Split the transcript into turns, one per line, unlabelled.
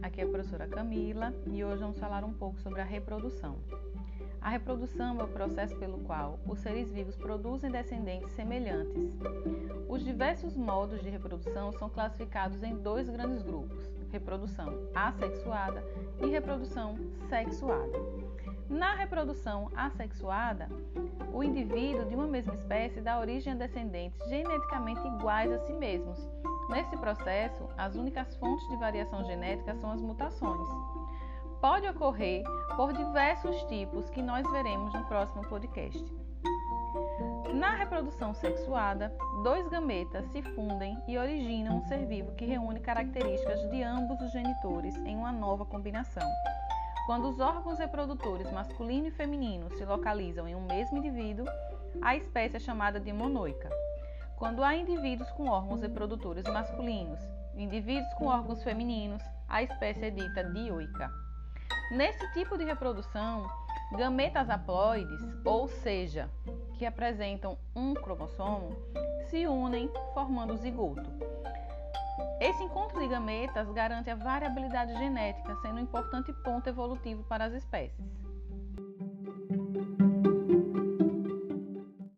Aqui é a professora Camila e hoje vamos falar um pouco sobre a reprodução. A reprodução é o processo pelo qual os seres vivos produzem descendentes semelhantes. Os diversos modos de reprodução são classificados em dois grandes grupos: reprodução assexuada e reprodução sexuada. Na reprodução assexuada, o indivíduo de uma mesma espécie dá origem a descendentes geneticamente iguais a si mesmos. Nesse processo, as únicas fontes de variação genética são as mutações. Pode ocorrer por diversos tipos que nós veremos no próximo podcast. Na reprodução sexuada, dois gametas se fundem e originam um ser vivo que reúne características de ambos os genitores em uma nova combinação. Quando os órgãos reprodutores masculino e feminino se localizam em um mesmo indivíduo, a espécie é chamada de monoica. Quando há indivíduos com órgãos reprodutores masculinos e indivíduos com órgãos femininos, a espécie é dita dioica. Nesse tipo de reprodução, gametas haploides, ou seja, que apresentam um cromossomo, se unem formando o zigoto. Esse encontro de gametas garante a variabilidade genética, sendo um importante ponto evolutivo para as espécies.